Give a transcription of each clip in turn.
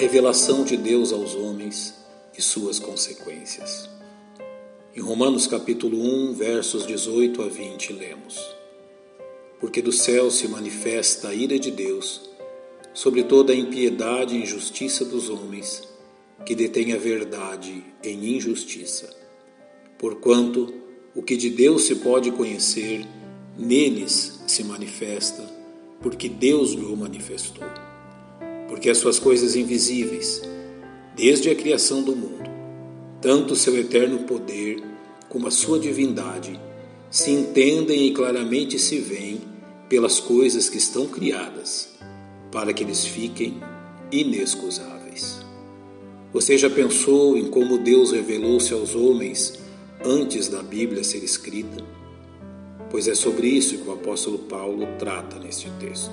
revelação de Deus aos homens e suas consequências. Em Romanos capítulo 1, versos 18 a 20, lemos: Porque do céu se manifesta a ira de Deus sobre toda a impiedade e injustiça dos homens que detêm a verdade em injustiça. Porquanto o que de Deus se pode conhecer, neles se manifesta, porque Deus o manifestou porque as suas coisas invisíveis, desde a criação do mundo, tanto o seu eterno poder como a sua divindade, se entendem e claramente se veem pelas coisas que estão criadas, para que eles fiquem inexcusáveis. Você já pensou em como Deus revelou-se aos homens antes da Bíblia ser escrita? Pois é sobre isso que o apóstolo Paulo trata neste texto.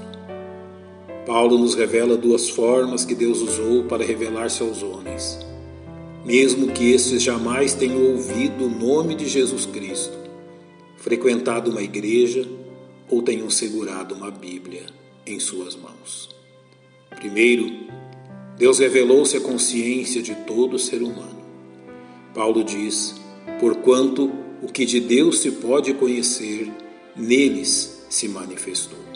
Paulo nos revela duas formas que Deus usou para revelar-se aos homens, mesmo que estes jamais tenham ouvido o nome de Jesus Cristo, frequentado uma igreja ou tenham segurado uma Bíblia em suas mãos. Primeiro, Deus revelou-se à consciência de todo ser humano. Paulo diz: Porquanto o que de Deus se pode conhecer, neles se manifestou.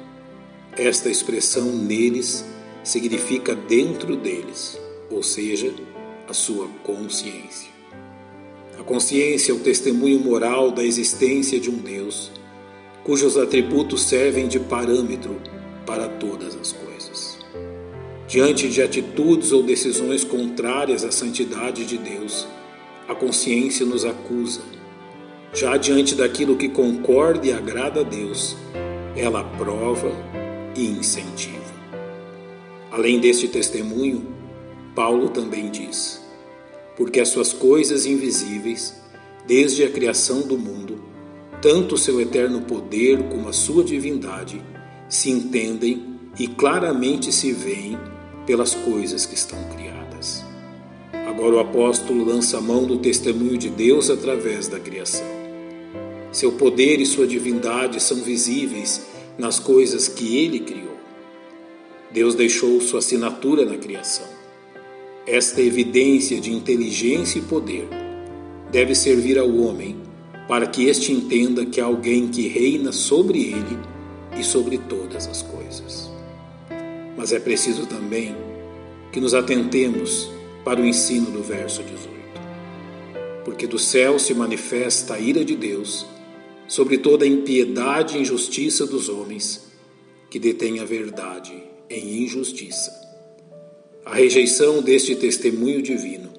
Esta expressão neles significa dentro deles, ou seja, a sua consciência. A consciência é o testemunho moral da existência de um Deus, cujos atributos servem de parâmetro para todas as coisas. Diante de atitudes ou decisões contrárias à santidade de Deus, a consciência nos acusa. Já diante daquilo que concorda e agrada a Deus, ela aprova e incentiva. Além deste testemunho, Paulo também diz: Porque as suas coisas invisíveis, desde a criação do mundo, tanto seu eterno poder como a sua divindade, se entendem e claramente se veem pelas coisas que estão criadas. Agora o apóstolo lança a mão do testemunho de Deus através da criação. Seu poder e sua divindade são visíveis nas coisas que ele criou. Deus deixou sua assinatura na criação. Esta evidência de inteligência e poder deve servir ao homem para que este entenda que há alguém que reina sobre ele e sobre todas as coisas. Mas é preciso também que nos atentemos para o ensino do verso 18. Porque do céu se manifesta a ira de Deus sobre toda a impiedade e injustiça dos homens que detêm a verdade em injustiça. A rejeição deste testemunho divino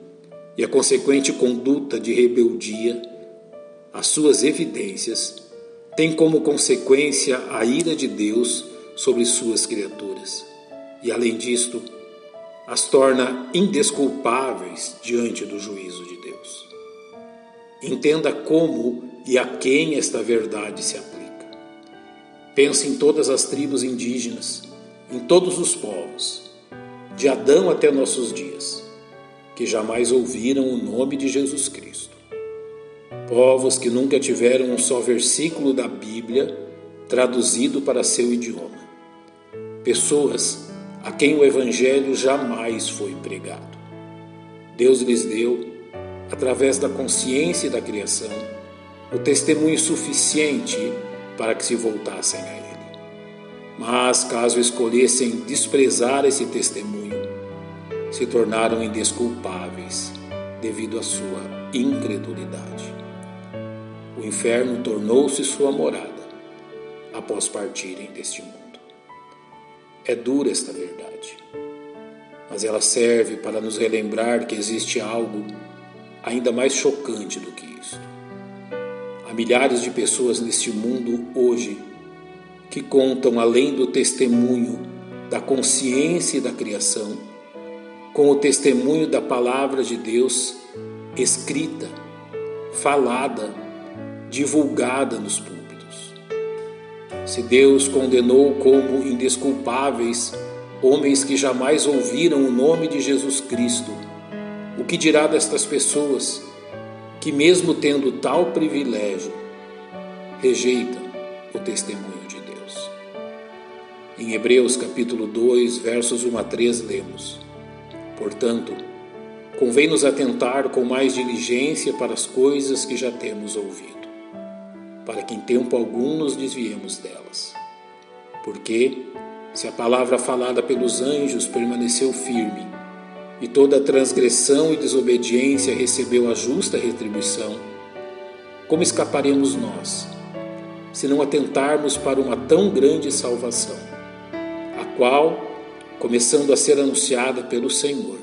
e a consequente conduta de rebeldia, as suas evidências, têm como consequência a ira de Deus sobre suas criaturas e, além disto, as torna indesculpáveis diante do juízo de. Entenda como e a quem esta verdade se aplica. Pense em todas as tribos indígenas, em todos os povos, de Adão até nossos dias, que jamais ouviram o nome de Jesus Cristo. Povos que nunca tiveram um só versículo da Bíblia traduzido para seu idioma. Pessoas a quem o Evangelho jamais foi pregado. Deus lhes deu, através da consciência da criação, o testemunho suficiente para que se voltassem a ele. Mas, caso escolhessem desprezar esse testemunho, se tornaram indesculpáveis devido à sua incredulidade. O inferno tornou-se sua morada após partirem deste mundo. É dura esta verdade, mas ela serve para nos relembrar que existe algo ainda mais chocante do que isto. Há milhares de pessoas neste mundo hoje que contam, além do testemunho da consciência e da criação, com o testemunho da palavra de Deus escrita, falada, divulgada nos púlpitos. Se Deus condenou como indesculpáveis homens que jamais ouviram o nome de Jesus Cristo, o que dirá destas pessoas? que, mesmo tendo tal privilégio, rejeitam o testemunho de Deus. Em Hebreus capítulo 2, versos 1 a 3, lemos: Portanto, convém nos atentar com mais diligência para as coisas que já temos ouvido, para que em tempo algum nos desviemos delas. Porque, se a palavra falada pelos anjos permaneceu firme, e toda transgressão e desobediência recebeu a justa retribuição, como escaparemos nós, se não atentarmos para uma tão grande salvação, a qual, começando a ser anunciada pelo Senhor,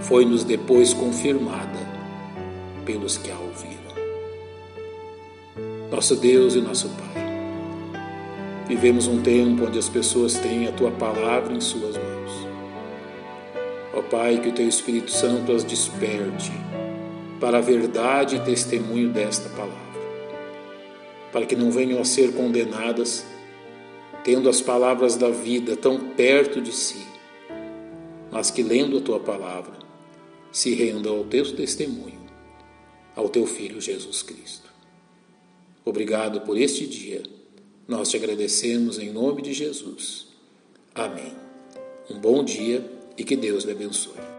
foi-nos depois confirmada pelos que a ouviram. Nosso Deus e nosso Pai, vivemos um tempo onde as pessoas têm a tua palavra em suas mãos Ó Pai, que o Teu Espírito Santo as desperte para a verdade e testemunho desta palavra, para que não venham a ser condenadas, tendo as palavras da vida tão perto de si, mas que lendo a Tua palavra, se rendam ao Teu testemunho, ao Teu Filho Jesus Cristo. Obrigado por este dia. Nós te agradecemos em nome de Jesus. Amém. Um bom dia e que Deus lhe abençoe.